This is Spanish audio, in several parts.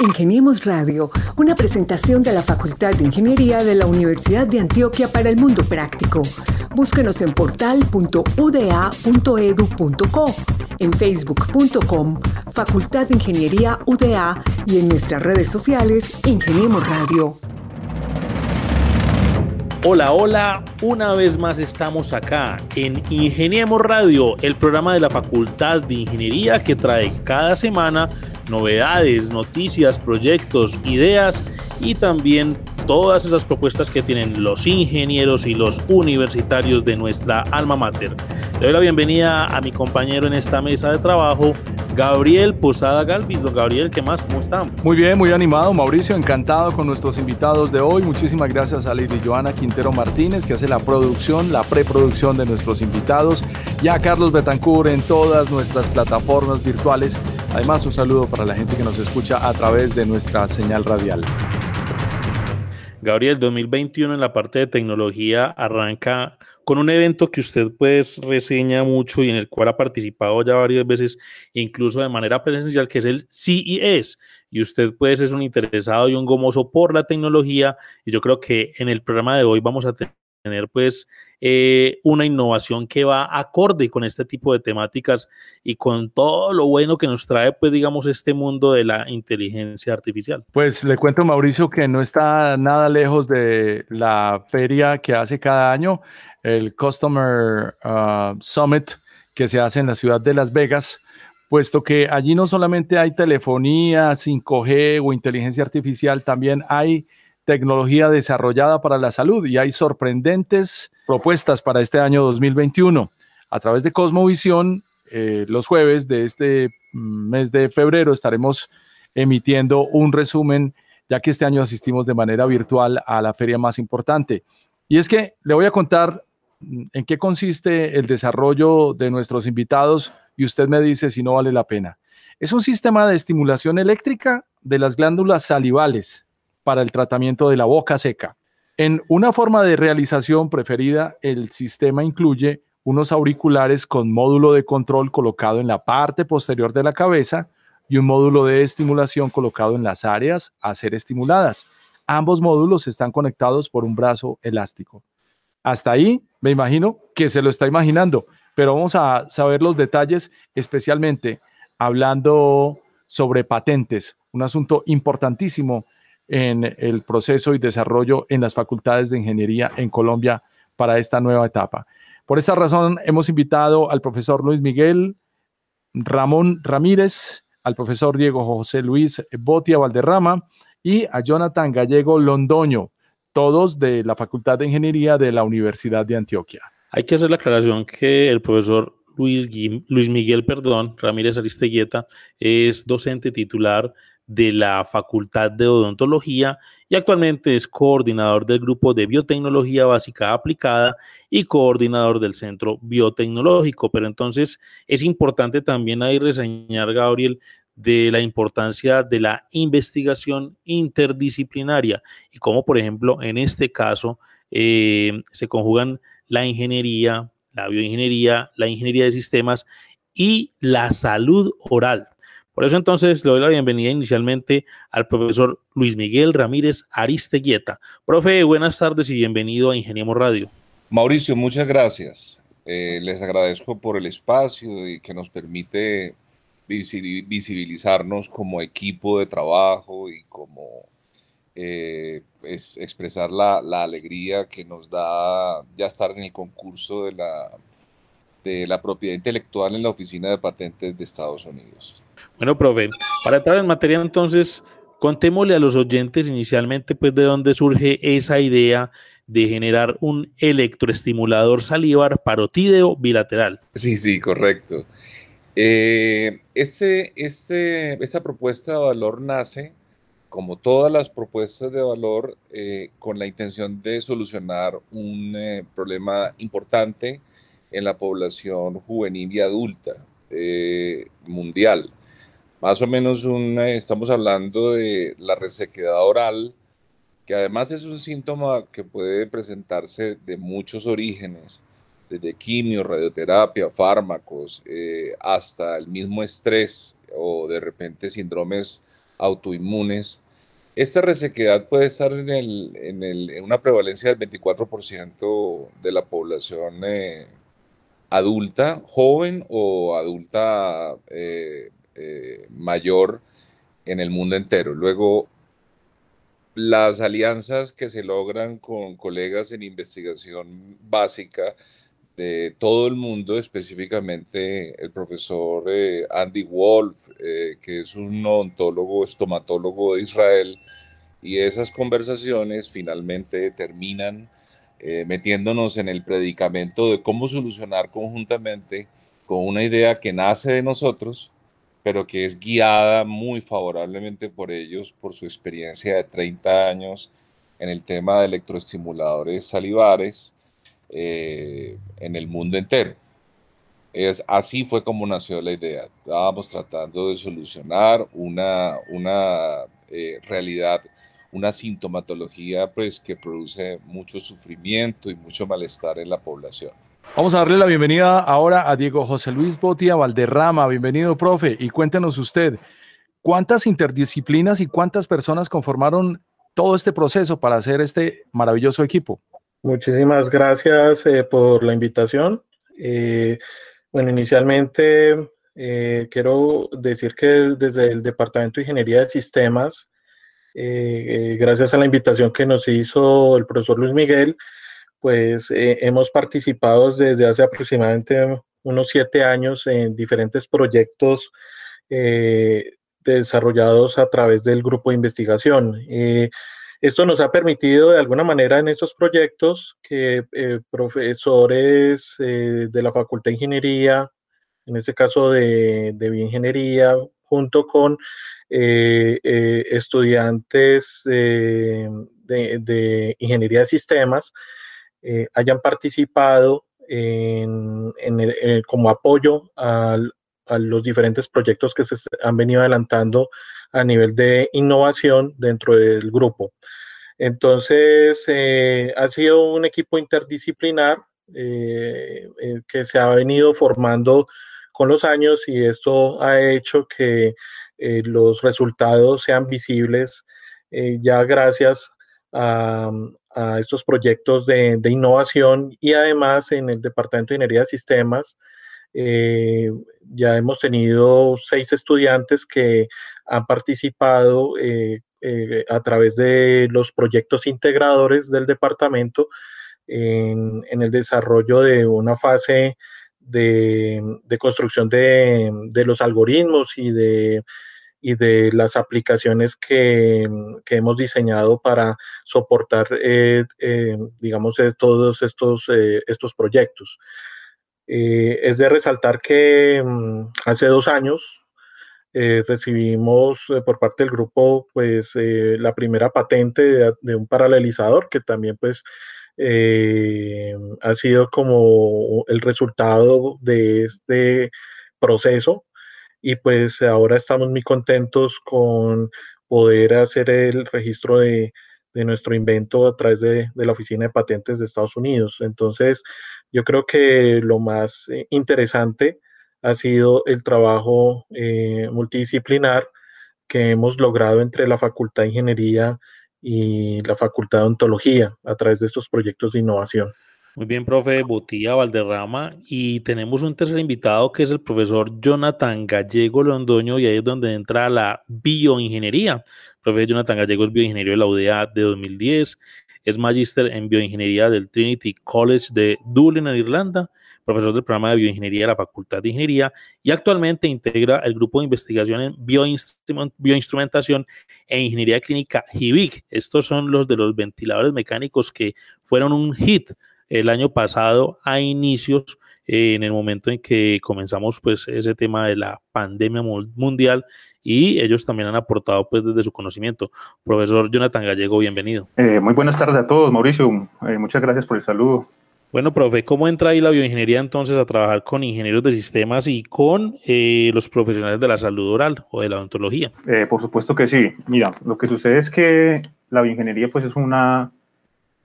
Ingeniemos Radio, una presentación de la Facultad de Ingeniería de la Universidad de Antioquia para el Mundo Práctico. Búsquenos en portal.uda.edu.co, en facebook.com, Facultad de Ingeniería UDA y en nuestras redes sociales Ingeniemos Radio. Hola, hola, una vez más estamos acá en Ingeniemos Radio, el programa de la Facultad de Ingeniería que trae cada semana novedades, noticias, proyectos, ideas y también todas esas propuestas que tienen los ingenieros y los universitarios de nuestra alma mater. Le doy la bienvenida a mi compañero en esta mesa de trabajo, Gabriel Posada Galvis. Don Gabriel, ¿qué más? ¿Cómo están? Muy bien, muy animado, Mauricio. Encantado con nuestros invitados de hoy. Muchísimas gracias a Lady Joana Quintero Martínez, que hace la producción, la preproducción de nuestros invitados, y a Carlos Betancourt en todas nuestras plataformas virtuales. Además, un saludo para la gente que nos escucha a través de nuestra señal radial. Gabriel, 2021 en la parte de tecnología arranca con un evento que usted pues reseña mucho y en el cual ha participado ya varias veces, incluso de manera presencial, que es el CES. Y usted pues es un interesado y un gomoso por la tecnología. Y yo creo que en el programa de hoy vamos a tener pues eh, una innovación que va acorde con este tipo de temáticas y con todo lo bueno que nos trae, pues digamos, este mundo de la inteligencia artificial. Pues le cuento, Mauricio, que no está nada lejos de la feria que hace cada año el Customer uh, Summit que se hace en la ciudad de Las Vegas, puesto que allí no solamente hay telefonía, 5G o inteligencia artificial, también hay tecnología desarrollada para la salud y hay sorprendentes propuestas para este año 2021. A través de Cosmovisión, eh, los jueves de este mes de febrero estaremos emitiendo un resumen, ya que este año asistimos de manera virtual a la feria más importante. Y es que le voy a contar en qué consiste el desarrollo de nuestros invitados y usted me dice si no vale la pena. Es un sistema de estimulación eléctrica de las glándulas salivales para el tratamiento de la boca seca. En una forma de realización preferida, el sistema incluye unos auriculares con módulo de control colocado en la parte posterior de la cabeza y un módulo de estimulación colocado en las áreas a ser estimuladas. Ambos módulos están conectados por un brazo elástico. Hasta ahí me imagino que se lo está imaginando, pero vamos a saber los detalles, especialmente hablando sobre patentes, un asunto importantísimo en el proceso y desarrollo en las facultades de ingeniería en Colombia para esta nueva etapa. Por esta razón hemos invitado al profesor Luis Miguel Ramón Ramírez, al profesor Diego José Luis Botia Valderrama y a Jonathan Gallego Londoño, todos de la Facultad de Ingeniería de la Universidad de Antioquia. Hay que hacer la aclaración que el profesor Luis, Luis Miguel perdón, Ramírez Aristeguieta es docente titular de la Facultad de Odontología y actualmente es coordinador del grupo de biotecnología básica aplicada y coordinador del centro biotecnológico. Pero entonces es importante también ahí reseñar, Gabriel, de la importancia de la investigación interdisciplinaria y cómo, por ejemplo, en este caso eh, se conjugan la ingeniería, la bioingeniería, la ingeniería de sistemas y la salud oral. Por eso entonces le doy la bienvenida inicialmente al profesor Luis Miguel Ramírez Aristeguieta. Profe, buenas tardes y bienvenido a Ingeniemos Radio. Mauricio, muchas gracias. Eh, les agradezco por el espacio y que nos permite visibilizarnos como equipo de trabajo y como eh, es expresar la, la, alegría que nos da ya estar en el concurso de la, de la propiedad intelectual en la Oficina de Patentes de Estados Unidos. Bueno, profe, para entrar en materia entonces, contémosle a los oyentes inicialmente pues de dónde surge esa idea de generar un electroestimulador salivar parotídeo bilateral. Sí, sí, correcto. Eh, esta propuesta de valor nace, como todas las propuestas de valor, eh, con la intención de solucionar un eh, problema importante en la población juvenil y adulta mundial. Más o menos estamos hablando de la resequedad oral, que además es un síntoma que puede presentarse de muchos orígenes desde quimio, radioterapia, fármacos, eh, hasta el mismo estrés o de repente síndromes autoinmunes. Esta resequedad puede estar en, en, una prevalencia del 24% de la población eh, adulta, joven o adulta eh, mayor en el mundo entero. Luego, las alianzas que se logran con colegas en investigación básica de todo el mundo, específicamente el profesor eh, Andy Wolf, eh, que es un odontólogo, estomatólogo de Israel, y esas conversaciones finalmente terminan eh, metiéndonos en el predicamento de cómo solucionar conjuntamente con una idea que nace de nosotros, pero que es guiada muy favorablemente por ellos, por su experiencia de 30 años en el tema de electroestimuladores salivares eh, en el mundo entero. Es, así fue como nació la idea. Estábamos tratando de solucionar una, una eh, realidad, una sintomatología pues, que produce mucho sufrimiento y mucho malestar en la población. Vamos a darle la bienvenida ahora a Diego José Luis Botia Valderrama. Bienvenido, profe. Y cuéntenos usted, ¿cuántas interdisciplinas y cuántas personas conformaron todo este proceso para hacer este maravilloso equipo? Muchísimas gracias eh, por la invitación. Eh, bueno, inicialmente eh, quiero decir que desde el Departamento de Ingeniería de Sistemas, gracias a la invitación que nos hizo el profesor Luis Miguel, pues hemos participado desde hace aproximadamente unos siete años en diferentes proyectos desarrollados a través del grupo de investigación. Eh, esto nos ha permitido de alguna manera en estos proyectos que profesores de la Facultad de Ingeniería, en este caso de, bioingeniería, junto con estudiantes de, de, ingeniería de sistemas, eh, hayan participado en, como apoyo a, los diferentes proyectos que se han venido adelantando a nivel de innovación dentro del grupo. Entonces, eh, ha sido un equipo interdisciplinar eh, que se ha venido formando con los años y esto ha hecho que los resultados sean visibles ya gracias a, a estos proyectos de, innovación y además en el Departamento de Ingeniería de Sistemas eh, ya hemos tenido seis estudiantes que han participado eh, eh, a través de los proyectos integradores del departamento en, el desarrollo de una fase de, construcción de, los algoritmos y de las aplicaciones que, hemos diseñado para soportar, digamos, todos estos proyectos. Es de resaltar que mm, hace dos años recibimos por parte del grupo pues la primera patente de, de, un paralelizador que también pues ha sido como el resultado de este proceso. Y pues ahora estamos muy contentos con poder hacer el registro de, nuestro invento a través de, la Oficina de Patentes de Estados Unidos. Entonces, yo creo que lo más eh, interesante ha sido el trabajo eh, multidisciplinar que hemos logrado entre la Facultad de Ingeniería y la Facultad de Ontología a través de estos proyectos de innovación. Muy bien, profe Botilla Valderrama. Y tenemos un tercer invitado que es el profesor Jonathan Gallego Londoño, y ahí es donde entra la bioingeniería. El profesor Jonathan Gallego es bioingeniero de la UDA de 2010, es magíster en bioingeniería del Trinity College de Dublín, en Irlanda, profesor del programa de bioingeniería de la Facultad de Ingeniería y actualmente integra el grupo de investigación en bioinstrumentación e ingeniería clínica HIVIC. Estos son los de los ventiladores mecánicos que fueron un hit el año pasado a inicios, eh, en el momento en que comenzamos pues ese tema de la pandemia mundial y ellos también han aportado pues desde su conocimiento. Profesor Jonathan Gallego, bienvenido. Eh, muy buenas tardes a todos, Mauricio. Eh, muchas gracias por el saludo. Bueno, profe, ¿cómo entra ahí la bioingeniería entonces a trabajar con ingenieros de sistemas y con los profesionales de la salud oral o de la odontología? por supuesto que sí. Mira, lo que sucede es que la bioingeniería pues es una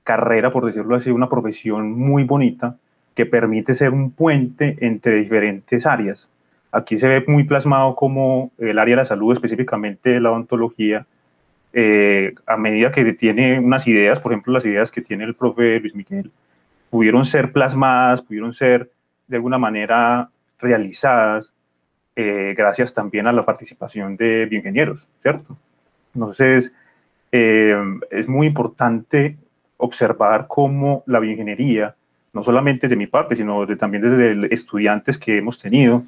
carrera, por decirlo así, una profesión muy bonita que permite ser un puente entre diferentes áreas. Aquí se ve muy plasmado como el área de la salud, específicamente la odontología, eh, a medida que tiene unas ideas, por ejemplo, las ideas que tiene el profe Luis Miguel, pudieron ser plasmadas, pudieron ser de alguna manera realizadas, eh, gracias también a la participación de bioingenieros, ¿cierto? Entonces, eh, es muy importante observar cómo la bioingeniería, no solamente desde mi parte, sino también desde estudiantes que hemos tenido,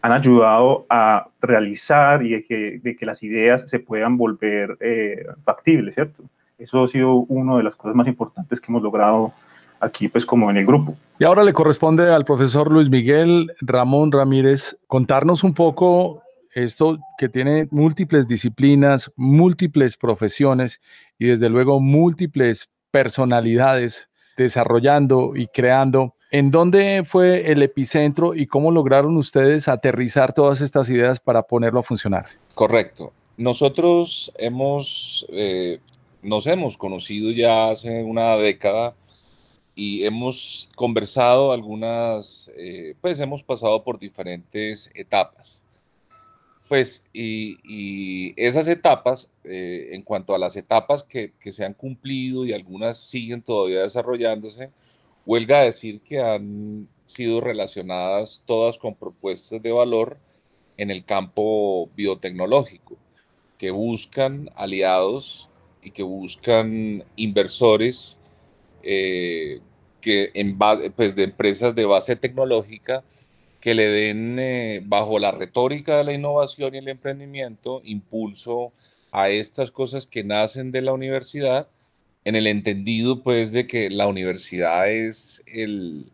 han ayudado a realizar y de que, las ideas se puedan volver eh, factibles, ¿cierto? Eso ha sido una de las cosas más importantes que hemos logrado aquí, pues como en el grupo. Y ahora le corresponde al profesor Luis Miguel Ramón Ramírez contarnos un poco esto que tiene múltiples disciplinas, múltiples profesiones y desde luego múltiples personalidades desarrollando y creando ¿En dónde fue el epicentro y cómo lograron ustedes aterrizar todas estas ideas para ponerlo a funcionar? Correcto. Nosotros hemos, eh, nos hemos conocido ya hace una década y hemos conversado algunas, eh, pues hemos pasado por diferentes etapas. Pues, y, esas etapas, eh, en cuanto a las etapas que, se han cumplido y algunas siguen todavía desarrollándose, Huelga decir que han sido relacionadas todas con propuestas de valor en el campo biotecnológico, que buscan aliados y que buscan inversores eh, que en pues, de empresas de base tecnológica que le den, eh, bajo la retórica de la innovación y el emprendimiento, impulso a estas cosas que nacen de la universidad en el entendido pues de que la universidad es el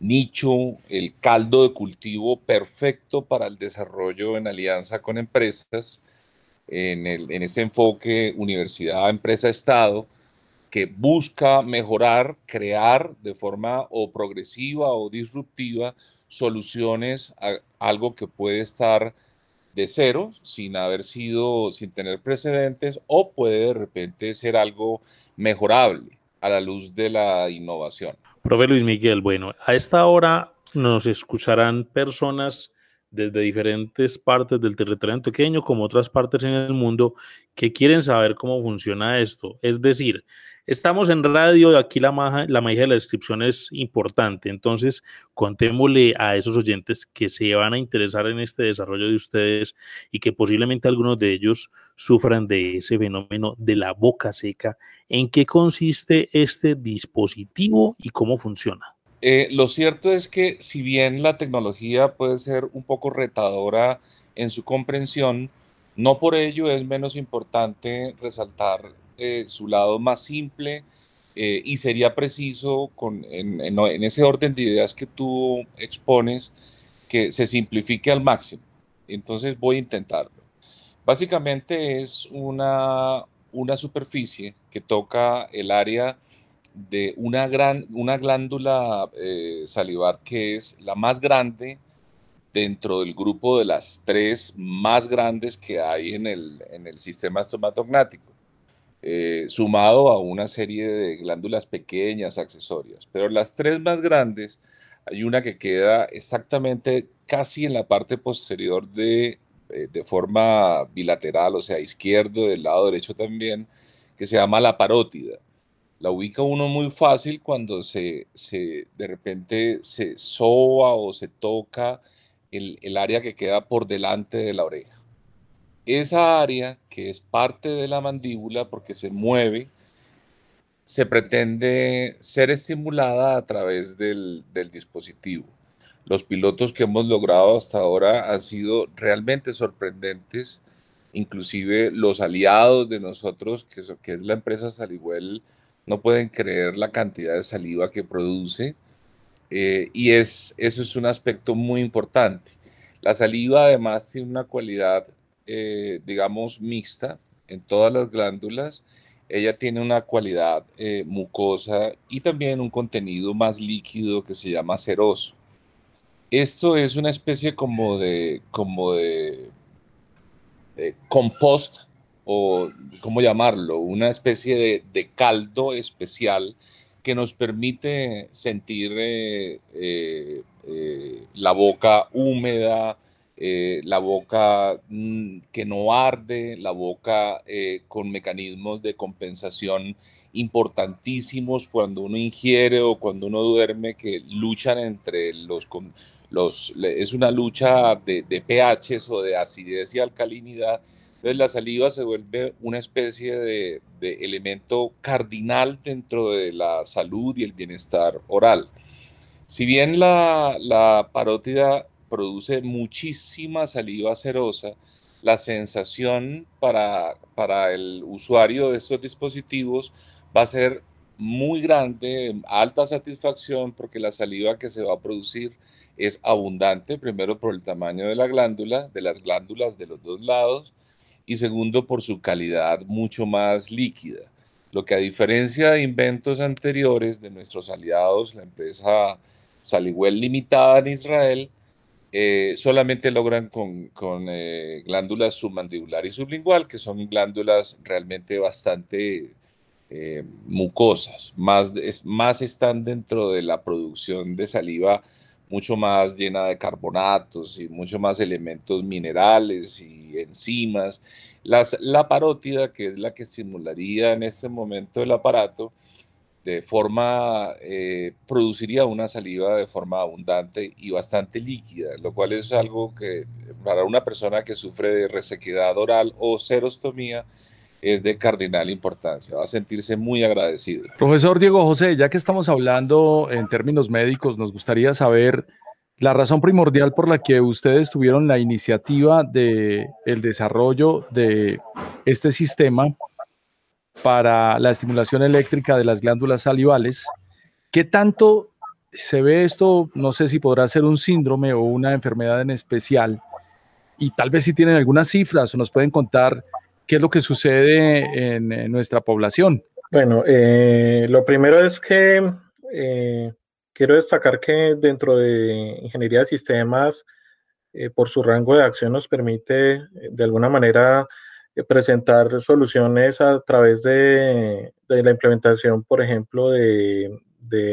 nicho, el caldo de cultivo perfecto para el desarrollo en alianza con empresas, en, el, en ese enfoque universidad, empresa, Estado, que busca mejorar, crear de forma o progresiva o disruptiva soluciones a algo que puede estar de cero, sin haber sido, sin tener precedentes, o puede de repente ser algo mejorable a la luz de la innovación. Profe Luis Miguel, bueno, a esta hora nos escucharán personas desde diferentes partes del territorio antioqueño como otras partes en el mundo que quieren saber cómo funciona esto. Es decir, Estamos en radio, aquí la, magia, la magia de la descripción es importante, entonces contémosle a esos oyentes que se van a interesar en este desarrollo de ustedes y que posiblemente algunos de ellos sufran de ese fenómeno de la boca seca. ¿En qué consiste este dispositivo y cómo funciona? Eh, lo cierto es que si bien la tecnología puede ser un poco retadora en su comprensión, no por ello es menos importante resaltar eh, su lado más simple eh, y sería preciso con, en, ese orden de ideas que tú expones que se simplifique al máximo. Entonces voy a intentarlo. Básicamente es una, una superficie que toca el área de una, gran, una glándula eh, salivar que es la más grande dentro del grupo de las tres más grandes que hay en el, en el sistema estomatognático. Eh, sumado a una serie de glándulas pequeñas accesorias. Pero las tres más grandes, hay una que queda exactamente casi en la parte posterior de, eh, de forma bilateral, o sea, izquierdo, del lado derecho también, que se llama la parótida. La ubica uno muy fácil cuando se, se de repente se soba o se toca el, el área que queda por delante de la oreja esa área que es parte de la mandíbula porque se mueve, se pretende ser estimulada a través del, dispositivo. Los pilotos que hemos logrado hasta ahora han sido realmente sorprendentes, inclusive los aliados de nosotros, que, es la empresa Saliwell, no pueden creer la cantidad de saliva que produce. Eh, y es, eso es un aspecto muy importante. La saliva además tiene una cualidad eh, digamos, mixta en todas las glándulas. Ella tiene una cualidad eh, mucosa y también un contenido más líquido que se llama ceroso. Esto es una especie como de, como de, compost o, ¿cómo llamarlo? Una especie de, caldo especial que nos permite sentir eh, la boca húmeda, eh, la boca mm, que no arde, la boca eh, con mecanismos de compensación importantísimos cuando uno ingiere o cuando uno duerme que luchan entre los... los es una lucha de, de pHs o de acidez y alcalinidad. Entonces la saliva se vuelve una especie de, de elemento cardinal dentro de la salud y el bienestar oral. Si bien la, la parótida produce muchísima saliva cerosa, la sensación para, para el usuario de estos dispositivos va a ser muy grande, alta satisfacción, porque la saliva que se va a producir es abundante, primero por el tamaño de la glándula, de las glándulas de los dos lados, y segundo por su calidad mucho más líquida. Lo que a diferencia de inventos anteriores de nuestros aliados, la empresa Saliwell Limitada en Israel, eh, solamente logran con, con eh, glándulas submandibular y sublingual, que son glándulas realmente bastante eh, mucosas, más, más están dentro de la producción de saliva mucho más llena de carbonatos y mucho más elementos minerales y enzimas. La parótida, que es la que simularía en este momento el aparato, de forma, eh, produciría una saliva de forma abundante y bastante líquida, lo cual es algo que para una persona que sufre de resequedad oral o serostomía es de cardinal importancia, va a sentirse muy agradecido. Profesor Diego José, ya que estamos hablando en términos médicos, nos gustaría saber la razón primordial por la que ustedes tuvieron la iniciativa de el desarrollo de este sistema para la estimulación eléctrica de las glándulas salivales. ¿Qué tanto se ve esto? No sé si podrá ser un síndrome o una enfermedad en especial. Y tal vez si tienen algunas cifras o nos pueden contar qué es lo que sucede en, nuestra población. Bueno, eh, lo primero es que eh, quiero destacar que dentro de ingeniería de sistemas, eh, por su rango de acción, nos permite de alguna manera presentar soluciones a través de, la implementación, por ejemplo, de,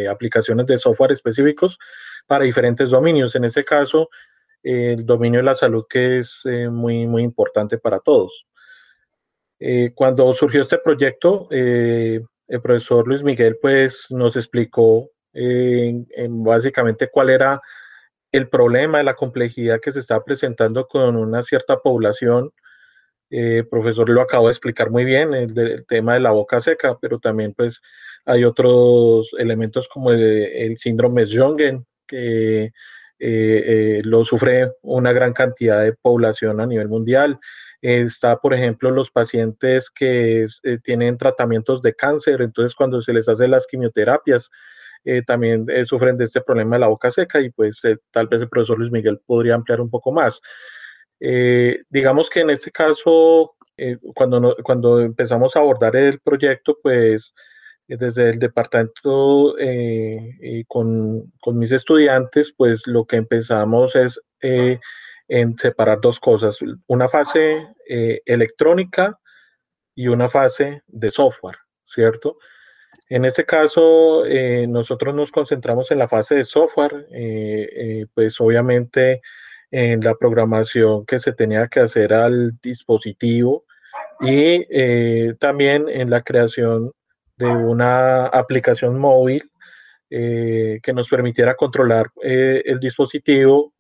aplicaciones de software específicos para diferentes dominios. En este caso, el dominio de la salud que es eh, muy, muy importante para todos. Eh, cuando surgió este proyecto, eh, el profesor Luis Miguel pues, nos explicó básicamente cuál era el problema de la complejidad que se está presentando con una cierta población eh, profesor lo acabo de explicar muy bien, el, tema de la boca seca, pero también pues hay otros elementos como el, síndrome Sjögren, que eh, eh, lo sufre una gran cantidad de población a nivel mundial. Está, por ejemplo, los pacientes que tienen tratamientos de cáncer, entonces cuando se les hace las quimioterapias, también sufren de este problema de la boca seca y pues tal vez el profesor Luis Miguel podría ampliar un poco más. Eh, digamos que en este caso, eh, cuando, cuando empezamos a abordar el proyecto, pues eh, desde el departamento y con, con, mis estudiantes, pues lo que empezamos es en separar dos cosas, una fase electrónica y una fase de software, ¿cierto? En este caso, nosotros nos concentramos en la fase de software, pues obviamente en la programación que se tenía que hacer al dispositivo y eh, también en la creación de una aplicación móvil eh, que nos permitiera controlar eh, el dispositivo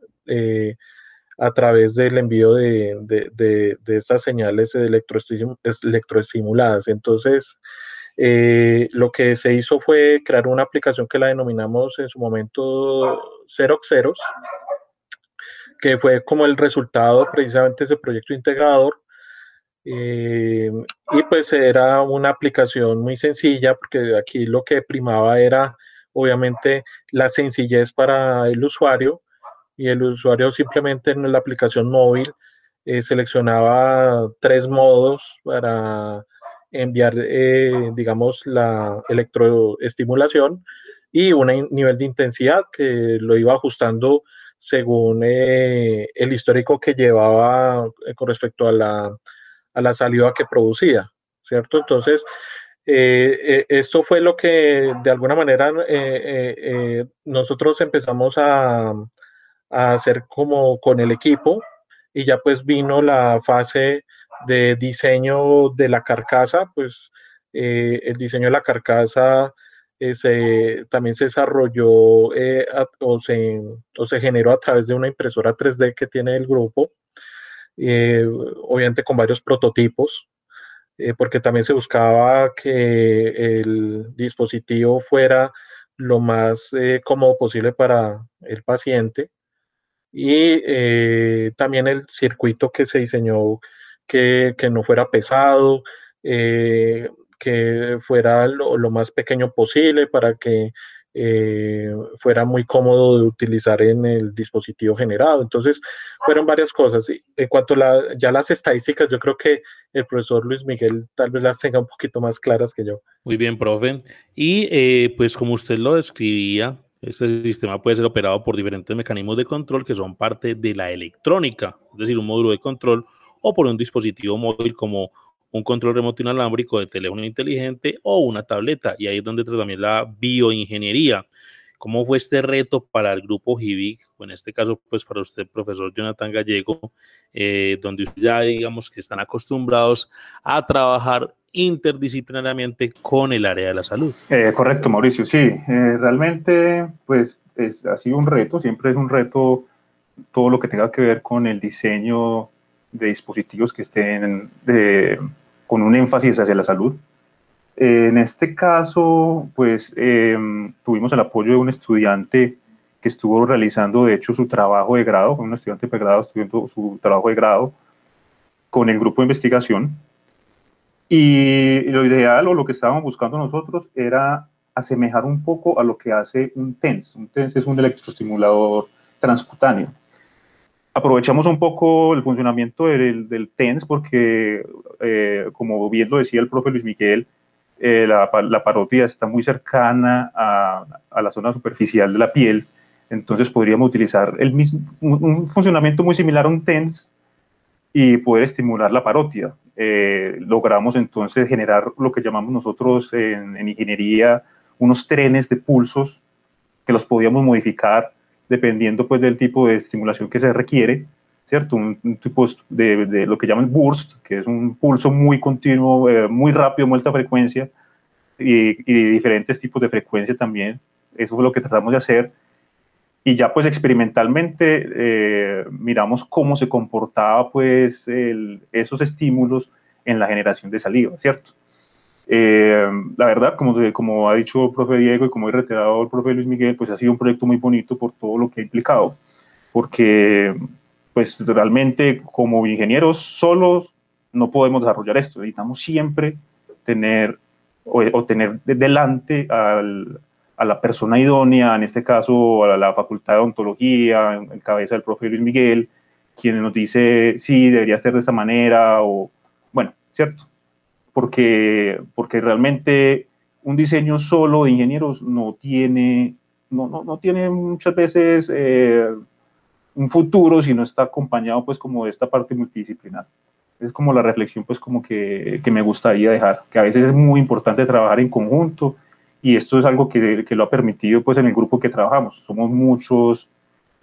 a través del envío de, de, de, estas señales electroestimuladas. Entonces, lo que se hizo fue crear una aplicación que la denominamos en su momento Xerox que fue como el resultado precisamente de ese proyecto integrador. Eh, y pues era una aplicación muy sencilla porque aquí lo que primaba era obviamente la sencillez para el usuario y el usuario simplemente en la aplicación móvil eh, seleccionaba tres modos para enviar, eh, digamos, la electroestimulación y un nivel de intensidad que lo iba ajustando según eh, el histórico que llevaba eh, con respecto a la, a la saliva que producía, ¿cierto? Entonces, eh, esto fue lo que de alguna manera nosotros empezamos a, a, hacer como con el equipo y ya pues vino la fase de diseño de la carcasa, pues el diseño de la carcasa eh, también se desarrolló eh, o, se, o, se, generó a través de una impresora 3D que tiene el grupo, obviamente con varios prototipos, porque también se buscaba que el dispositivo fuera lo más cómodo posible para el paciente. Y también el circuito que se diseñó que, que no fuera pesado, eh, que fuera lo, más pequeño posible para que eh, fuera muy cómodo de utilizar en el dispositivo generado. Entonces, fueron varias cosas. En cuanto a ya las estadísticas, yo creo que el profesor Luis Miguel tal vez las tenga un poquito más claras que yo. Muy bien, profe. Y eh, pues como usted lo describía, este sistema puede ser operado por diferentes mecanismos de control que son parte de la electrónica, es decir, un módulo de control o por un dispositivo móvil como un control remoto inalámbrico de teléfono inteligente o una tableta. Y ahí es donde entra también la bioingeniería. ¿Cómo fue este reto para el grupo GIVIC, o en este caso, pues para usted, profesor Jonathan Gallego, eh, donde ya digamos que están acostumbrados a trabajar interdisciplinariamente con el área de la salud? Eh, correcto, Mauricio, sí, eh, realmente pues es, ha sido un reto, siempre es un reto todo lo que tenga que ver con el diseño de dispositivos que estén con un énfasis hacia la salud. En este caso, pues em, tuvimos el apoyo de un estudiante que estuvo realizando, de hecho, su trabajo de grado, un estudiante de pregrado estudiando su trabajo de grado con el grupo de investigación. Y lo ideal o lo que estábamos buscando nosotros era asemejar un poco a lo que hace un TENS. Un TENS es un electroestimulador transcutáneo aprovechamos un poco el funcionamiento del, del TENS porque, eh, como bien lo decía el profe Luis Miguel, eh, la, la, está muy cercana a, a, la zona superficial de la piel, entonces podríamos utilizar el mismo, un, funcionamiento muy similar a un TENS y poder estimular la parótida. Eh, logramos entonces generar lo que llamamos nosotros en ingeniería unos trenes de pulsos que los podíamos modificar dependiendo pues del tipo de estimulación que se requiere, ¿cierto? Un, tipo de, lo que llaman burst, que es un pulso muy continuo, eh, muy rápido, muy alta frecuencia, y, diferentes tipos de frecuencia también. Eso fue lo que tratamos de hacer. Y ya pues experimentalmente eh, miramos cómo se comportaba pues esos estímulos en la generación de saliva, ¿cierto? Eh, la verdad, como, como ha dicho el profe Diego y como ha reiterado el profe Luis Miguel, pues ha sido un proyecto muy bonito por todo lo que ha implicado, porque pues realmente como ingenieros solos no podemos desarrollar esto, necesitamos siempre tener o, tener delante al, a la persona idónea, en este caso a la, Facultad de Odontología, en, en, cabeza del profe Luis Miguel, quien nos dice, sí, debería ser de esa manera, o bueno, ¿cierto? Porque, porque realmente un diseño solo de ingenieros no tiene, no, no, no tiene muchas veces eh, un futuro si no está acompañado pues como de esta parte multidisciplinar. Es como la reflexión pues como que, que me gustaría dejar, que a veces es muy importante trabajar en conjunto y esto es algo que, que lo ha permitido pues en el grupo que trabajamos. Somos muchos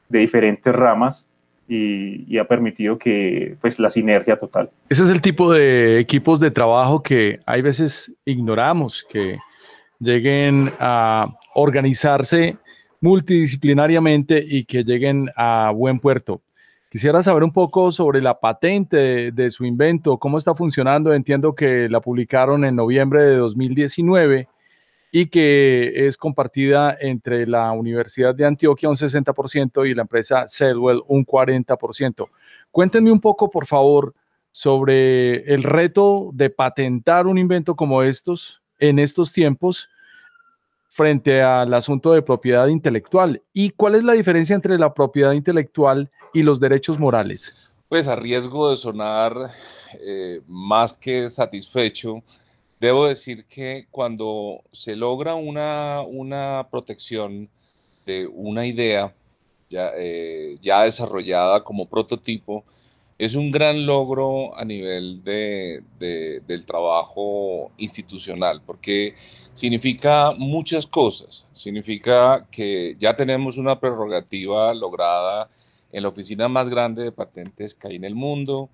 de diferentes ramas y, ha permitido que pues la sinergia total. Ese es el tipo de equipos de trabajo que hay veces ignoramos, que lleguen a organizarse multidisciplinariamente y que lleguen a buen puerto. Quisiera saber un poco sobre la patente de, de, su invento, cómo está funcionando. Entiendo que la publicaron en noviembre de 2019 y que es compartida entre la Universidad de Antioquia un 60% y la empresa Cellwell un 40%. Cuéntenme un poco, por favor, sobre el reto de patentar un invento como estos en estos tiempos frente al asunto de propiedad intelectual y cuál es la diferencia entre la propiedad intelectual y los derechos morales. Pues a riesgo de sonar eh, más que satisfecho, Debo decir que cuando se logra una, una protección de una idea ya, eh, ya desarrollada como prototipo, es un gran logro a nivel de, de, del trabajo institucional, porque significa muchas cosas. Significa que ya tenemos una prerrogativa lograda en la oficina más grande de patentes que hay en el mundo,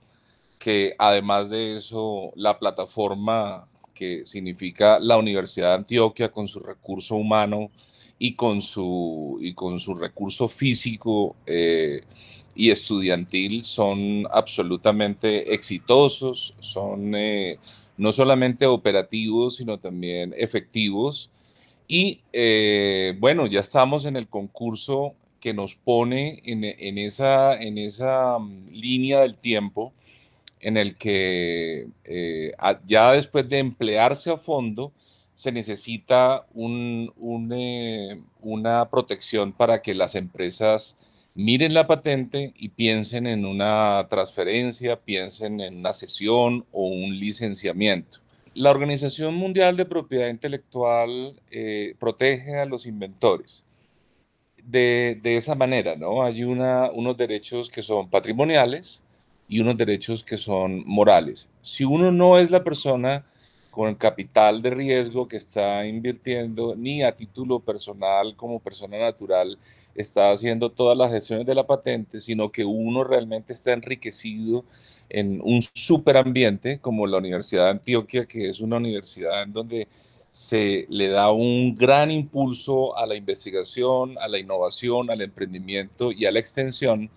que además de eso, la plataforma que significa la Universidad de Antioquia con su recurso humano y con su, y con su recurso físico eh, y estudiantil son absolutamente exitosos, son eh, no solamente operativos, sino también efectivos. Y eh, bueno, ya estamos en el concurso que nos pone en, en, esa, en esa mm, línea del tiempo en el que eh, ya después de emplearse a fondo, se necesita eh, una protección para que las empresas miren la patente y piensen en una transferencia, piensen en una sesión o un licenciamiento. La Organización Mundial de Propiedad Intelectual eh, protege a los inventores de, de, esa manera, ¿no? Hay unos derechos que son patrimoniales y unos derechos que son morales. Si uno no es la persona con el capital de riesgo que está invirtiendo, ni a título personal como persona natural está haciendo todas las gestiones de la patente, sino que uno realmente está enriquecido en un superambiente como la Universidad de Antioquia, que es una universidad en donde se le da un gran impulso a la investigación, a la innovación, al emprendimiento y a la extensión,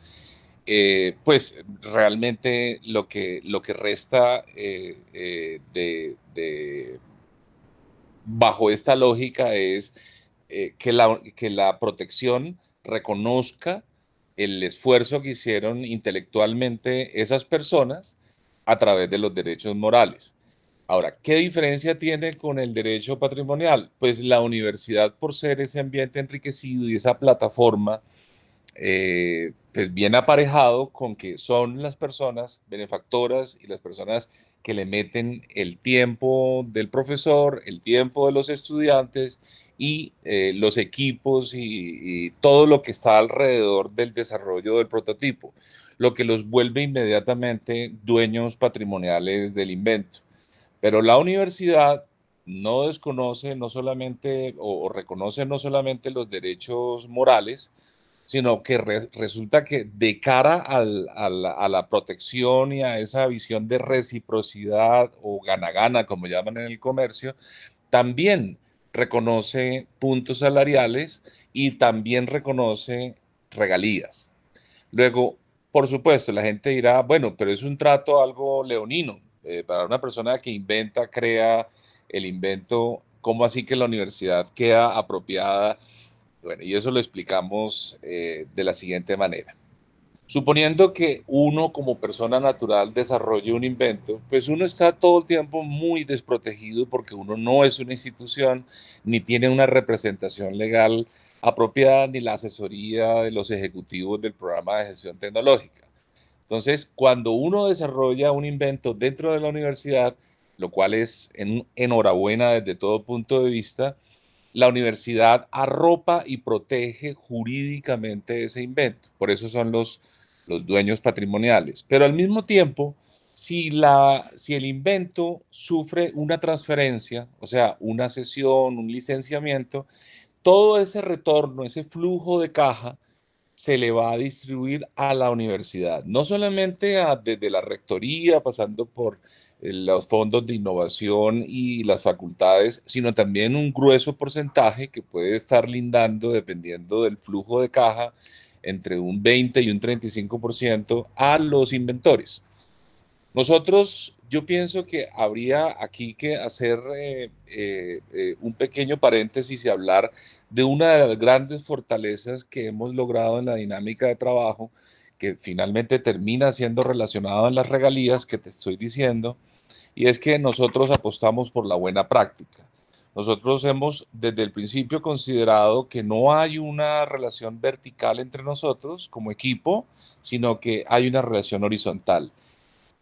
eh, pues realmente lo que, lo que resta eh, eh, bajo esta lógica es que, la, que la protección reconozca el esfuerzo que hicieron intelectualmente esas personas a través de los derechos morales. Ahora, ¿qué diferencia tiene con el derecho patrimonial? Pues la universidad, por ser ese ambiente enriquecido y esa plataforma, eh, pues bien aparejado con que son las personas benefactoras y las personas que le meten el tiempo del profesor, el tiempo de los estudiantes y eh, los equipos y, todo lo que está alrededor del desarrollo del prototipo, lo que los vuelve inmediatamente dueños patrimoniales del invento. Pero la universidad no desconoce no solamente o, reconoce no solamente los derechos morales, sino que resulta que de cara a, la, a, la, protección y a esa visión de reciprocidad o gana-gana, como llaman en el comercio, también reconoce puntos salariales y también reconoce regalías. Luego, por supuesto, la gente dirá, bueno, pero es un trato algo leonino. Eh, para una persona que inventa, crea el invento, ¿cómo así que la universidad queda apropiada? Bueno, y eso lo explicamos eh, de la siguiente manera. Suponiendo que uno como persona natural desarrolle un invento, pues uno está todo el tiempo muy desprotegido porque uno no es una institución ni tiene una representación legal apropiada ni la asesoría de los ejecutivos del programa de gestión tecnológica. Entonces, cuando uno desarrolla un invento dentro de la universidad, lo cual es en, enhorabuena desde todo punto de vista, la universidad arropa y protege jurídicamente ese invento. Por eso son los, los dueños patrimoniales. Pero al mismo tiempo, si, la, si el invento sufre una transferencia, o sea, una cesión, un licenciamiento, todo ese retorno, ese flujo de caja, se le va a distribuir a la universidad, no solamente desde la rectoría, pasando por los fondos de innovación y las facultades, sino también un grueso porcentaje que puede estar lindando, dependiendo del flujo de caja, entre un 20 y un 35% a los inventores. Nosotros, yo pienso que habría aquí que hacer eh, eh, eh, un pequeño paréntesis y hablar de una de las grandes fortalezas que hemos logrado en la dinámica de trabajo, que finalmente termina siendo relacionado en las regalías que te estoy diciendo, y es que nosotros apostamos por la buena práctica. Nosotros hemos desde el principio considerado que no hay una relación vertical entre nosotros como equipo, sino que hay una relación horizontal.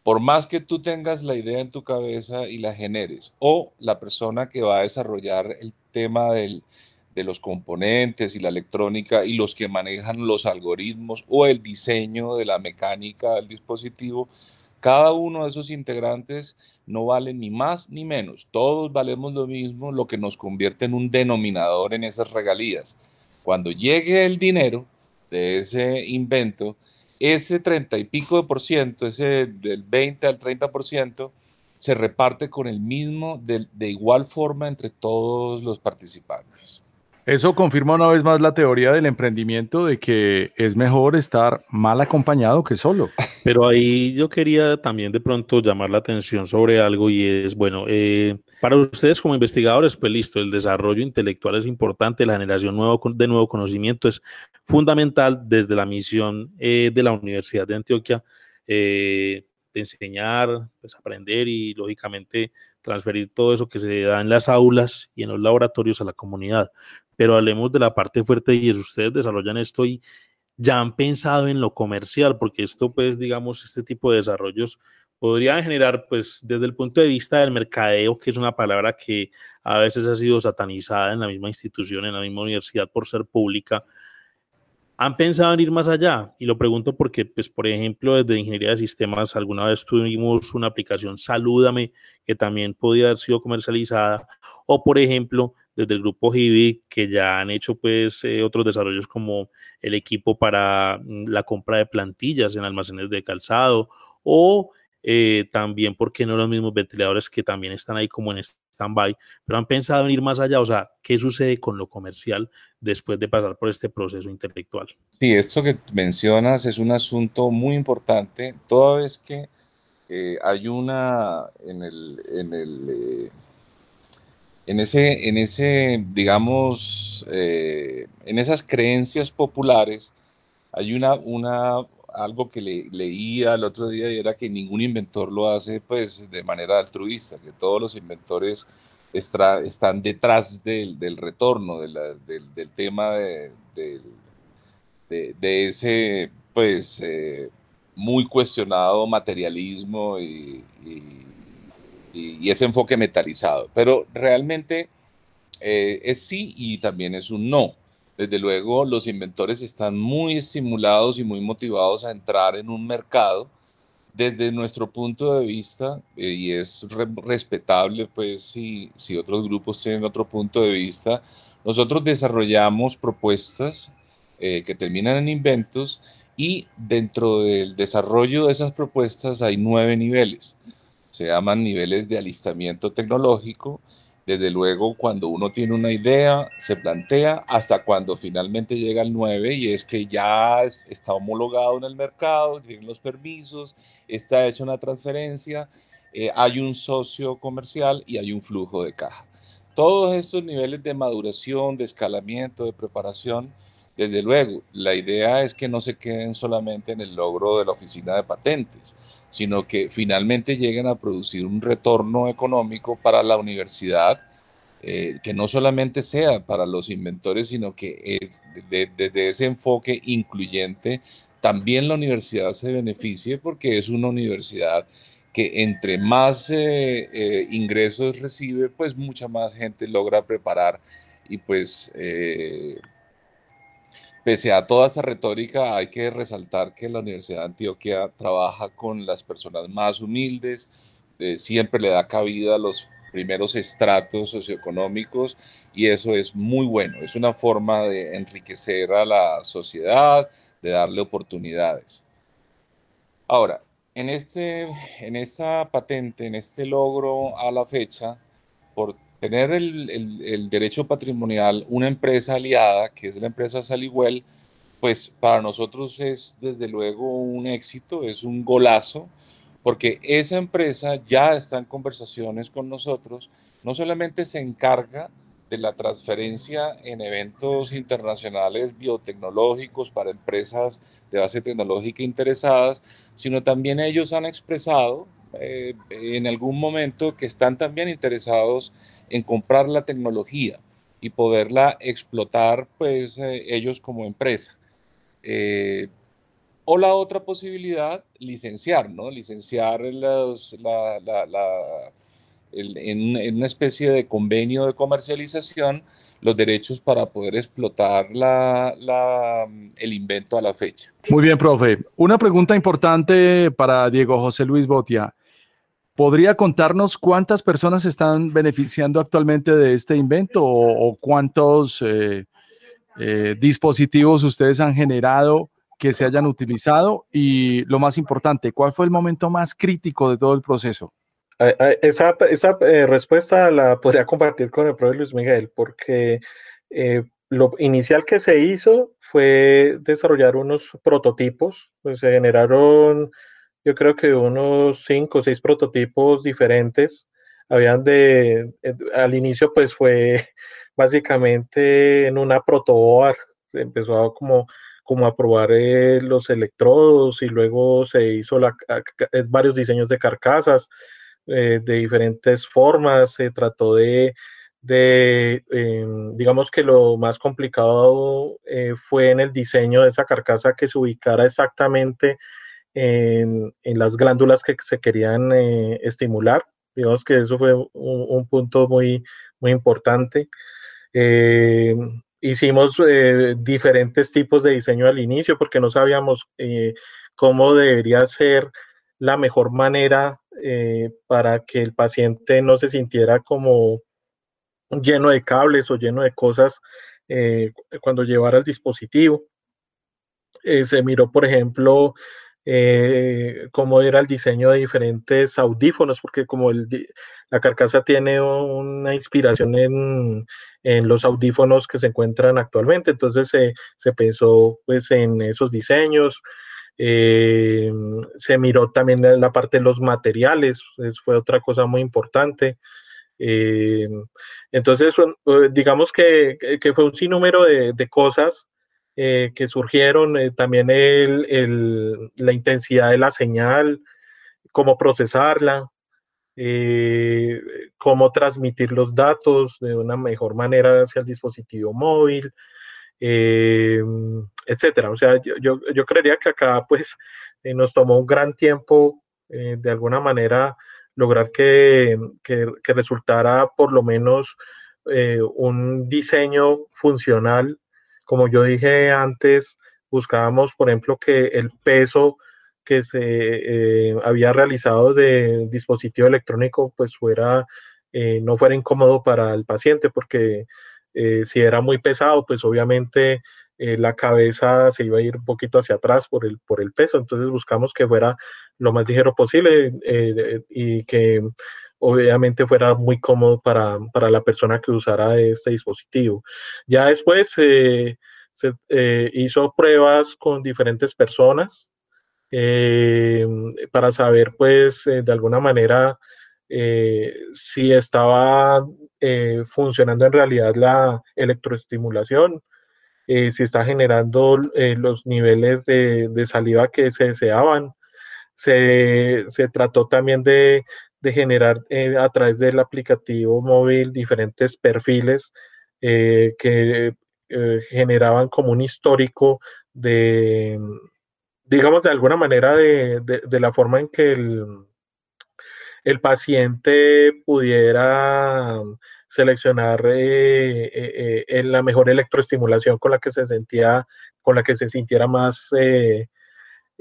Por más que tú tengas la idea en tu cabeza y la generes, o la persona que va a desarrollar el tema de los componentes y la electrónica y los que manejan los algoritmos o el diseño de la mecánica del dispositivo, cada uno de esos integrantes no vale ni más ni menos. Todos valemos lo mismo, lo que nos convierte en un denominador en esas regalías. Cuando llegue el dinero, de ese invento, ese 30 y pico de por ciento, ese del 20 al 30 por ciento, se reparte con el mismo, de, de igual forma entre todos los participantes. Eso confirma una vez más la teoría del emprendimiento de que es mejor estar mal acompañado que solo. Pero ahí yo quería también de pronto llamar la atención sobre algo y es, bueno, eh, para ustedes como investigadores, pues listo, el desarrollo intelectual es importante, la generación de nuevo conocimiento es fundamental desde la misión eh, de la Universidad de Antioquia, eh, de enseñar, pues aprender y lógicamente transferir todo eso que se da en las aulas y en los laboratorios a la comunidad pero hablemos de la parte fuerte y es ustedes desarrollan esto y ya han pensado en lo comercial, porque esto, pues, digamos, este tipo de desarrollos podrían generar, pues, desde el punto de vista del mercadeo, que es una palabra que a veces ha sido satanizada en la misma institución, en la misma universidad por ser pública, ¿Han pensado en ir más allá? Y lo pregunto porque, pues, por ejemplo, desde Ingeniería de Sistemas, alguna vez tuvimos una aplicación Salúdame que también podía haber sido comercializada. O, por ejemplo, desde el grupo Hibi, que ya han hecho pues eh, otros desarrollos como el equipo para mm, la compra de plantillas en almacenes de calzado o eh, también, porque no los mismos ventiladores que también están ahí como en stand-by, pero han pensado en ir más allá, o sea, ¿qué sucede con lo comercial después de pasar por este proceso intelectual? Sí, esto que mencionas es un asunto muy importante, toda vez que eh, hay una en el, en el en ese, en ese digamos, eh, en esas creencias populares, hay una, una, algo que le, leía el otro día y era que ningún inventor lo hace pues de manera altruista, que todos los inventores están detrás del, del retorno, del, del, tema de, de, ese pues eh, muy cuestionado materialismo y y, ese enfoque metalizado. Pero realmente eh, es sí y también es un no. Desde luego, los inventores están muy estimulados y muy motivados a entrar en un mercado desde nuestro punto de vista, eh, y es respetable, pues, si, si otros grupos tienen otro punto de vista, nosotros desarrollamos propuestas eh, que terminan en inventos y dentro del desarrollo de esas propuestas hay nueve niveles se llaman niveles de alistamiento tecnológico. Desde luego, cuando uno tiene una idea, se plantea hasta cuando finalmente llega el 9 y es que ya está homologado en el mercado, tienen los permisos, está hecha una transferencia, eh, hay un socio comercial y hay un flujo de caja. Todos estos niveles de maduración, de escalamiento, de preparación, desde luego, la idea es que no se queden solamente en el logro de la oficina de patentes, sino que finalmente lleguen a producir un retorno económico para la universidad, eh, que no solamente sea para los inventores, sino que desde ese enfoque incluyente, también la universidad se beneficie porque es una universidad que entre más eh, eh, ingresos recibe, pues mucha más gente logra preparar y pues Pese a toda esta retórica, hay que resaltar que la Universidad de Antioquia trabaja con las personas más humildes, eh, siempre le da cabida a los primeros estratos socioeconómicos y eso es muy bueno, es una forma de enriquecer a la sociedad, de darle oportunidades. Ahora, en, este, en esta patente, en este logro a la fecha, por tener el, derecho patrimonial, una empresa aliada, que es la empresa Saliwell, pues para nosotros es desde luego un éxito, es un golazo, porque esa empresa ya está en conversaciones con nosotros, no solamente se encarga de la transferencia en eventos internacionales biotecnológicos para empresas de base tecnológica interesadas, sino también ellos han expresado eh, en algún momento que están también interesados en comprar la tecnología y poderla explotar pues eh, ellos como empresa. Eh, o la otra posibilidad, licenciar, ¿no? Licenciar la, en, una especie de convenio de comercialización los derechos para poder explotar el invento a la fecha. Muy bien, profe. Una pregunta importante para Diego José Luis Botia. ¿Podría contarnos cuántas personas están beneficiando actualmente de este invento o, cuántos, eh, eh, dispositivos ustedes han generado que se hayan utilizado? Y lo más importante, ¿cuál fue el momento más crítico de todo el proceso? Esa, esa eh, respuesta la podría compartir con el profesor Luis Miguel, porque eh, lo inicial que se hizo fue desarrollar unos prototipos, pues se generaron yo creo que unos cinco o seis prototipos diferentes. Habían de, eh, al inicio pues fue básicamente en una protoboard, empezó a como, como a probar eh, los electrodos y luego se hizo la, eh, varios diseños de carcasas de diferentes formas, se trató de de, em, digamos que lo más complicado fue en el diseño de esa carcasa que se ubicara exactamente en, en las glándulas que se querían eh, estimular. Digamos que eso fue un, punto muy, muy importante. Eh, hicimos diferentes tipos de diseño al inicio porque no sabíamos cómo debería ser la mejor manera para que el paciente no se sintiera como lleno de cables o lleno de cosas eh, cuando llevara el dispositivo. Eh, se miró, por ejemplo, eh, cómo era el diseño de diferentes audífonos, porque como la carcasa tiene una inspiración en, los audífonos que se encuentran actualmente, entonces se pensó pues, en esos diseños. se miró también la parte de los materiales, fue otra cosa muy importante. Eh, entonces, eh, digamos que, fue un sinnúmero de, de cosas eh, que surgieron, también el, la intensidad de la señal, cómo procesarla, cómo transmitir los datos de una mejor manera hacia el dispositivo móvil, etcétera. O sea, yo, yo, creería que acá pues nos tomó un gran tiempo de alguna manera lograr que, resultara por lo menos eh, un diseño funcional. Como yo dije antes, buscábamos, por ejemplo, que el peso que se eh, había realizado de dispositivo electrónico pues fuera eh, no fuera incómodo para el paciente porque si era muy pesado pues obviamente la cabeza se iba a ir un poquito hacia atrás por el, por el peso. Entonces buscamos que fuera lo más ligero posible eh, y que obviamente fuera muy cómodo para, la persona que usara este dispositivo. Ya después eh, se eh, hizo pruebas con diferentes personas para saber pues de alguna manera si estaba funcionando en realidad la electroestimulación, si está generando los niveles de, de saliva que se deseaban, se, trató también de, generar eh, a través del aplicativo móvil diferentes perfiles eh, que eh, generaban como un histórico de, digamos, de alguna manera de, la forma en que el, el paciente pudiera seleccionar la mejor electroestimulación con la que se sentía, con la que se sintiera más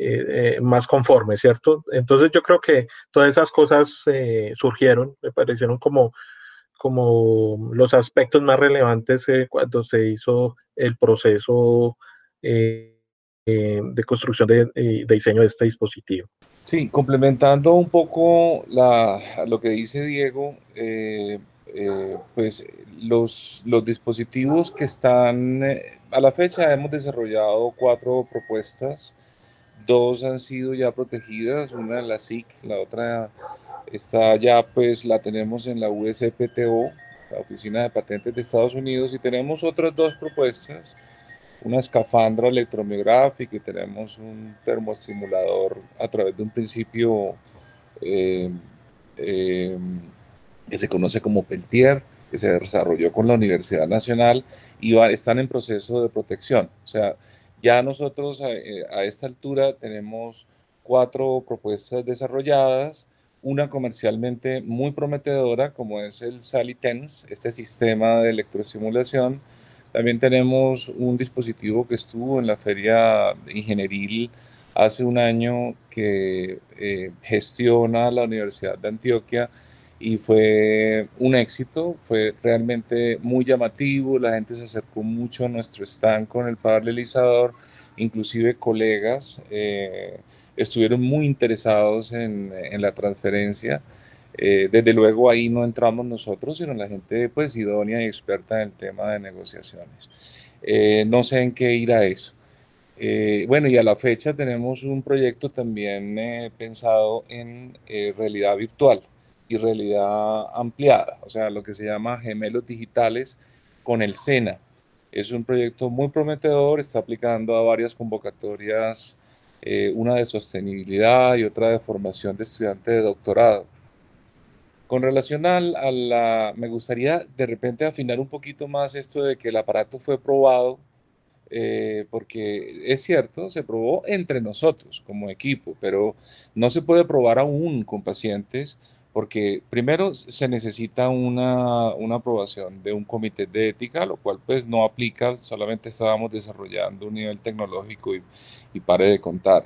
eh, eh, más conforme, ¿cierto? Entonces yo creo que todas esas cosas eh, surgieron, me parecieron como, como los aspectos más relevantes cuando se hizo el proceso de construcción de, diseño de este dispositivo. Sí, complementando un poco la, lo que dice Diego, pues los, los dispositivos que están, a la fecha hemos desarrollado cuatro propuestas Dos han sido ya protegidas, una en la SIC, la otra está ya, pues la tenemos en la USPTO, la Oficina de Patentes de Estados Unidos, y tenemos otras dos propuestas, una escafandra electromiográfica y tenemos un termoestimulador a través de un principio eh, eh, que se conoce como Peltier, que se desarrolló con la Universidad Nacional y están en proceso de protección. O sea, ya nosotros eh, a, esta altura tenemos cuatro propuestas desarrolladas, una comercialmente muy prometedora como es el SaliTens, este sistema de electroestimulación. También tenemos un dispositivo que estuvo en la feria ingenieril hace un año que eh, gestiona la Universidad de Antioquia y fue un éxito, fue realmente muy llamativo, la gente se acercó mucho a nuestro stand con el paralelizador, inclusive colegas eh, estuvieron muy interesados en, en la transferencia. Eh, desde luego ahí no entramos nosotros, sino la gente pues idónea y experta en el tema de negociaciones. Eh, no sé en qué irá eso. bueno, y a la fecha tenemos un proyecto también pensado en realidad virtual y realidad ampliada, o sea, lo que se llama gemelos digitales con el SENA. Es un proyecto muy prometedor, está aplicando a varias convocatorias, eh, una de sostenibilidad y otra de formación de estudiantes de doctorado. Con relación a la, me gustaría de repente afinar un poquito más esto de que el aparato fue probado, eh, porque es cierto, se probó entre nosotros como equipo, pero no se puede probar aún con pacientes porque primero se necesita una, una, aprobación de un comité de ética, lo cual pues no aplica, solamente estábamos desarrollando un nivel tecnológico y, y pare de contar.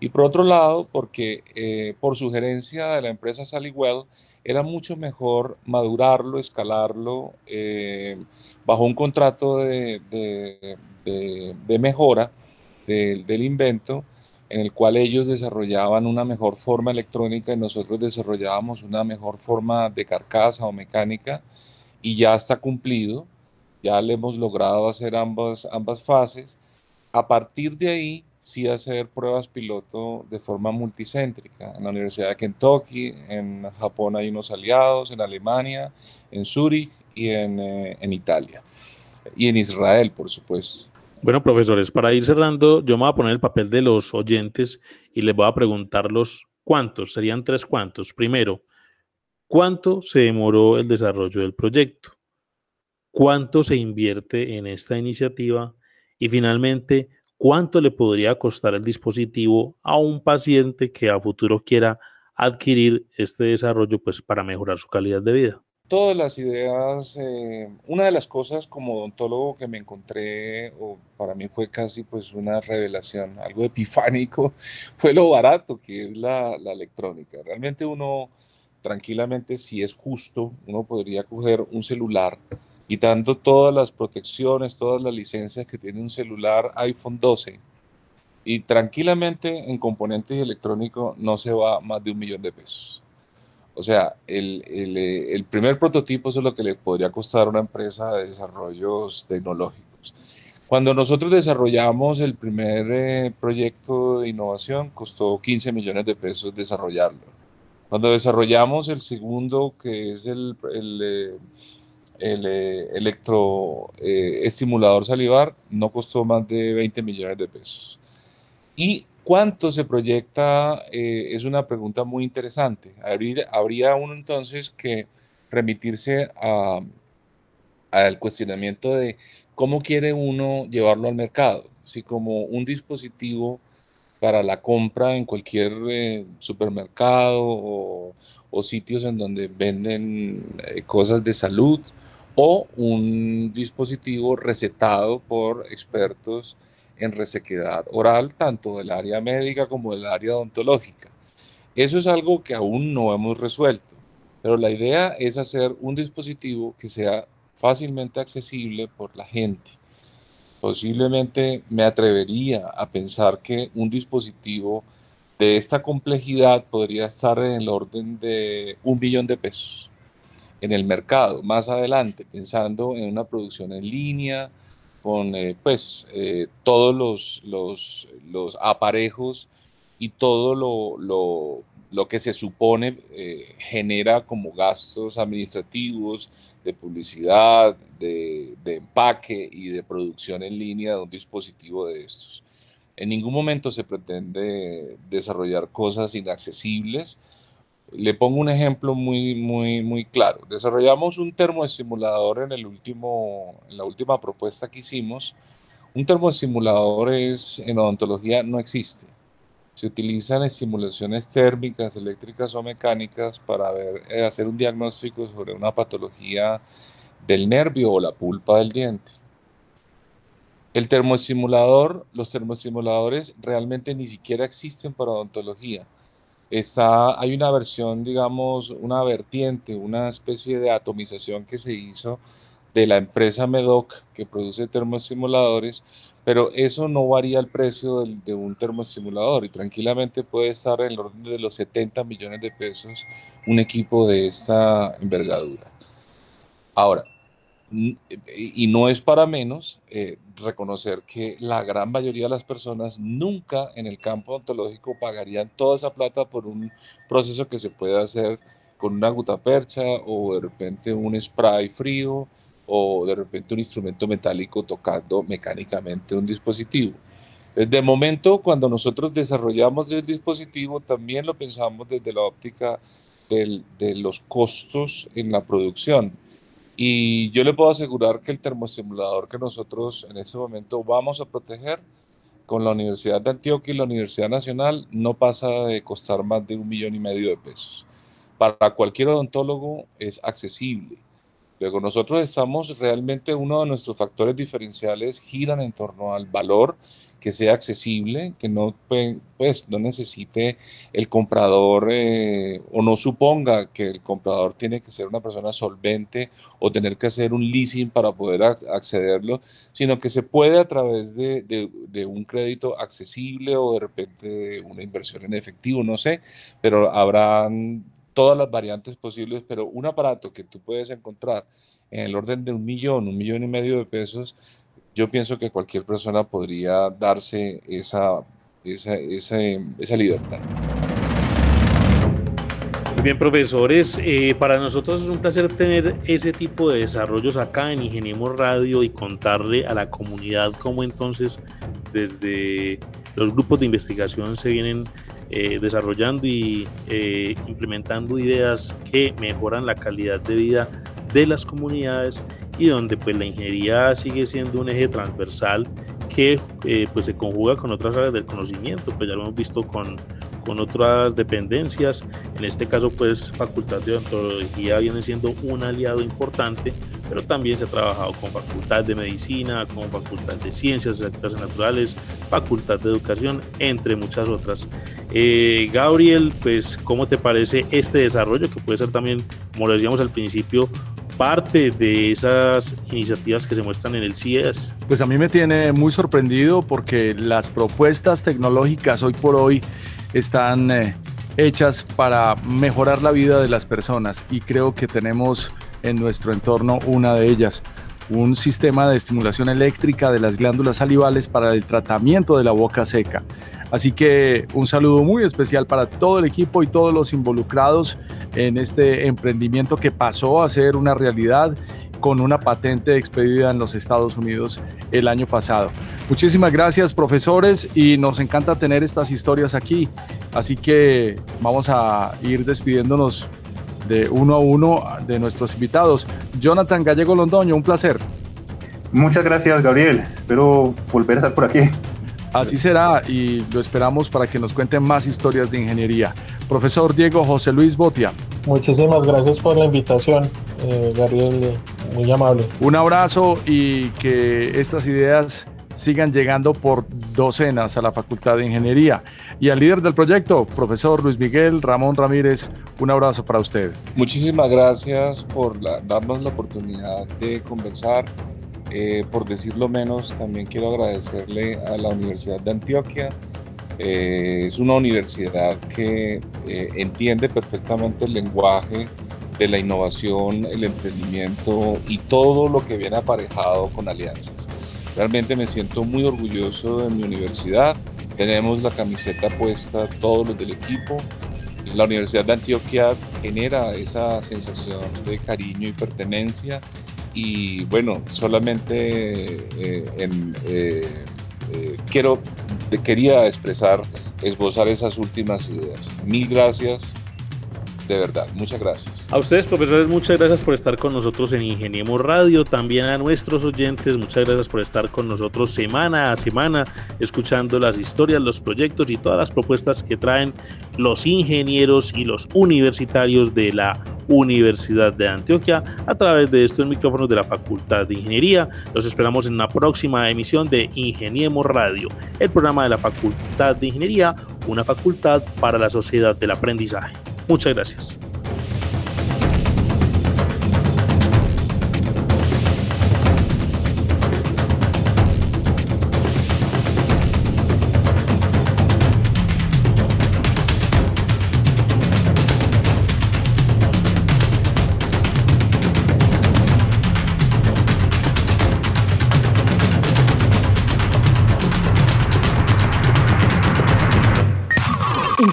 Y por otro lado, porque eh, por sugerencia de la empresa Sallywell, era mucho mejor madurarlo, escalarlo eh, bajo un contrato de, de, de, mejora del, del invento en el cual ellos desarrollaban una mejor forma electrónica y nosotros desarrollábamos una mejor forma de carcasa o mecánica y ya está cumplido, ya le hemos logrado hacer ambas, ambas fases. A partir de ahí, sí hacer pruebas piloto de forma multicéntrica. En la Universidad de Kentucky, en Japón hay unos aliados, en Alemania, en Zurich y en, eh, en Italia. Y en Israel, por supuesto. Bueno, profesores, para ir cerrando, yo me voy a poner el papel de los oyentes y les voy a preguntar los cuántos, serían tres cuántos. Primero, ¿cuánto se demoró el desarrollo del proyecto? ¿Cuánto se invierte en esta iniciativa? Y finalmente, ¿cuánto le podría costar el dispositivo a un paciente que a futuro quiera adquirir este desarrollo pues, para mejorar su calidad de vida? Todas las ideas, eh, una de las cosas como odontólogo que me encontré, o para mí fue casi pues una revelación, algo epifánico, fue lo barato que es la, la electrónica. Realmente uno, tranquilamente, si es justo, uno podría coger un celular quitando todas las protecciones, todas las licencias que tiene un celular iPhone 12 y tranquilamente en componentes electrónicos no se va más de un millón de pesos. O sea, el, eh, el, primer prototipo es lo que le podría costar a una empresa de desarrollos tecnológicos. Cuando nosotros desarrollamos el primer eh, proyecto de innovación, costó 15 millones de pesos desarrollarlo. Cuando desarrollamos el segundo, que es el, el, eh, el electroestimulador salivar, no costó más de 20 millones de pesos. Y ¿Cuánto se proyecta? Eh, es una pregunta muy interesante. Habría, uno entonces que remitirse al cuestionamiento de cómo quiere uno llevarlo al mercado. Si como un dispositivo para la compra en cualquier eh, supermercado o, sitios en donde venden eh, cosas de salud o un dispositivo recetado por expertos en resequedad oral, tanto del área médica como del área odontológica. Eso es algo que aún no hemos resuelto, pero la idea es hacer un dispositivo que sea fácilmente accesible por la gente. Posiblemente me atrevería a pensar que un dispositivo de esta complejidad podría estar en el orden de un billón de pesos en el mercado más adelante, pensando en una producción en línea, con eh, pues eh, todos los, los, aparejos y todo lo, lo, lo que se supone eh, genera como gastos administrativos de publicidad, de, de, empaque y de producción en línea de un dispositivo de estos. En ningún momento se pretende desarrollar cosas inaccesibles, le pongo un ejemplo muy, muy, muy claro. Desarrollamos un termoestimulador en, el último, en la última propuesta que hicimos. Un termoestimulador es, en odontología no existe. Se utilizan estimulaciones térmicas, eléctricas o mecánicas para eh, hacer un diagnóstico sobre una patología del nervio o la pulpa del diente. El termoestimulador, los termoestimuladores realmente ni siquiera existen para odontología está, hay una versión, digamos, una vertiente, una especie de atomización que se hizo de la empresa Medoc que produce termoestimuladores, pero eso no varía el precio de, un termoestimulador y tranquilamente puede estar en el orden de los 70 millones de pesos un equipo de esta envergadura. Ahora, y no es para menos eh, reconocer que la gran mayoría de las personas nunca en el campo ontológico pagarían toda esa plata por un proceso que se puede hacer con una gutapercha o de repente un spray frío o de repente un instrumento metálico tocando mecánicamente un dispositivo. De momento, cuando nosotros desarrollamos el dispositivo, también lo pensamos desde la óptica de los costos en la producción y yo le puedo asegurar que el termoestimulador que nosotros en este momento vamos a proteger con la Universidad de Antioquia y la Universidad Nacional no pasa de costar más de un millón y medio de pesos. Para cualquier odontólogo es accesible. Luego nosotros estamos realmente, uno de nuestros factores diferenciales giran en torno al valor que sea accesible, que no, pues, no necesite el comprador eh, o no suponga que el comprador tiene que ser una persona solvente o tener que hacer un leasing para poder accederlo, sino que se puede a través de, de, un crédito accesible o de repente una inversión en efectivo, no sé, pero habrán todas las variantes posibles, pero un aparato que tú puedes encontrar en el orden de un millón, un millón y medio de pesos, yo pienso que cualquier persona podría darse esa, esa, esa, libertad. Muy bien, profesores, eh, para nosotros es un placer tener ese tipo de desarrollos acá en Ingeniemos Radio y contarle a la comunidad cómo entonces desde los grupos de investigación se vienen eh, desarrollando y eh, implementando ideas que mejoran la calidad de vida de las comunidades y donde pues la ingeniería sigue siendo un eje transversal que eh, pues se conjuga con otras áreas del conocimiento, pues ya lo hemos visto con, con otras dependencias, en este caso pues Facultad de Odontología viene siendo un aliado importante, pero también se ha trabajado con Facultad de Medicina, con Facultad de Ciencias Exactas y Naturales, Facultad de Educación, entre muchas otras. Eh, Gabriel, pues ¿cómo te parece este desarrollo que puede ser también, como lo decíamos al principio, parte de esas iniciativas que se muestran en el CIES? Pues a mí me tiene muy sorprendido porque las propuestas tecnológicas hoy por hoy están eh, hechas para mejorar la vida de las personas y creo que tenemos en nuestro entorno una de ellas un sistema de estimulación eléctrica de las glándulas salivales para el tratamiento de la boca seca. Así que un saludo muy especial para todo el equipo y todos los involucrados en este emprendimiento que pasó a ser una realidad con una patente expedida en los Estados Unidos el año pasado. Muchísimas gracias profesores y nos encanta tener estas historias aquí. Así que vamos a ir despidiéndonos de uno a uno de nuestros invitados. Jonathan Gallego Londoño, un placer. Muchas gracias Gabriel, espero volver a estar por aquí. Así será y lo esperamos para que nos cuenten más historias de ingeniería. Profesor Diego José Luis Botia. Muchísimas gracias por la invitación, eh, Gabriel, muy amable. Un abrazo y que estas ideas sigan llegando por docenas a la Facultad de Ingeniería. Y al líder del proyecto, profesor Luis Miguel Ramón Ramírez, un abrazo para usted. Muchísimas gracias por darnos la oportunidad de conversar eh, por decirlo menos, también quiero agradecerle a la Universidad de Antioquia. Eh, es una universidad que eh, entiende perfectamente el lenguaje de la innovación, el emprendimiento y todo lo que viene aparejado con alianzas. Realmente me siento muy orgulloso de mi universidad. Tenemos la camiseta puesta todos los del equipo. La Universidad de Antioquia genera esa sensación de cariño y pertenencia y bueno, solamente eh, eh, eh, quiero, quería expresar, esbozar esas últimas ideas. Mil gracias de verdad. Muchas gracias. A ustedes, profesores, muchas gracias por estar con nosotros en Ingeniemos Radio. También a nuestros oyentes, muchas gracias por estar con nosotros semana a semana, escuchando las historias, los proyectos y todas las propuestas que traen los ingenieros y los universitarios de la Universidad de Antioquia a través de estos micrófonos de la Facultad de Ingeniería. Los esperamos en una próxima emisión de Ingeniemos Radio, el programa de la Facultad de Ingeniería, una facultad para la sociedad del aprendizaje. Muchas gracias.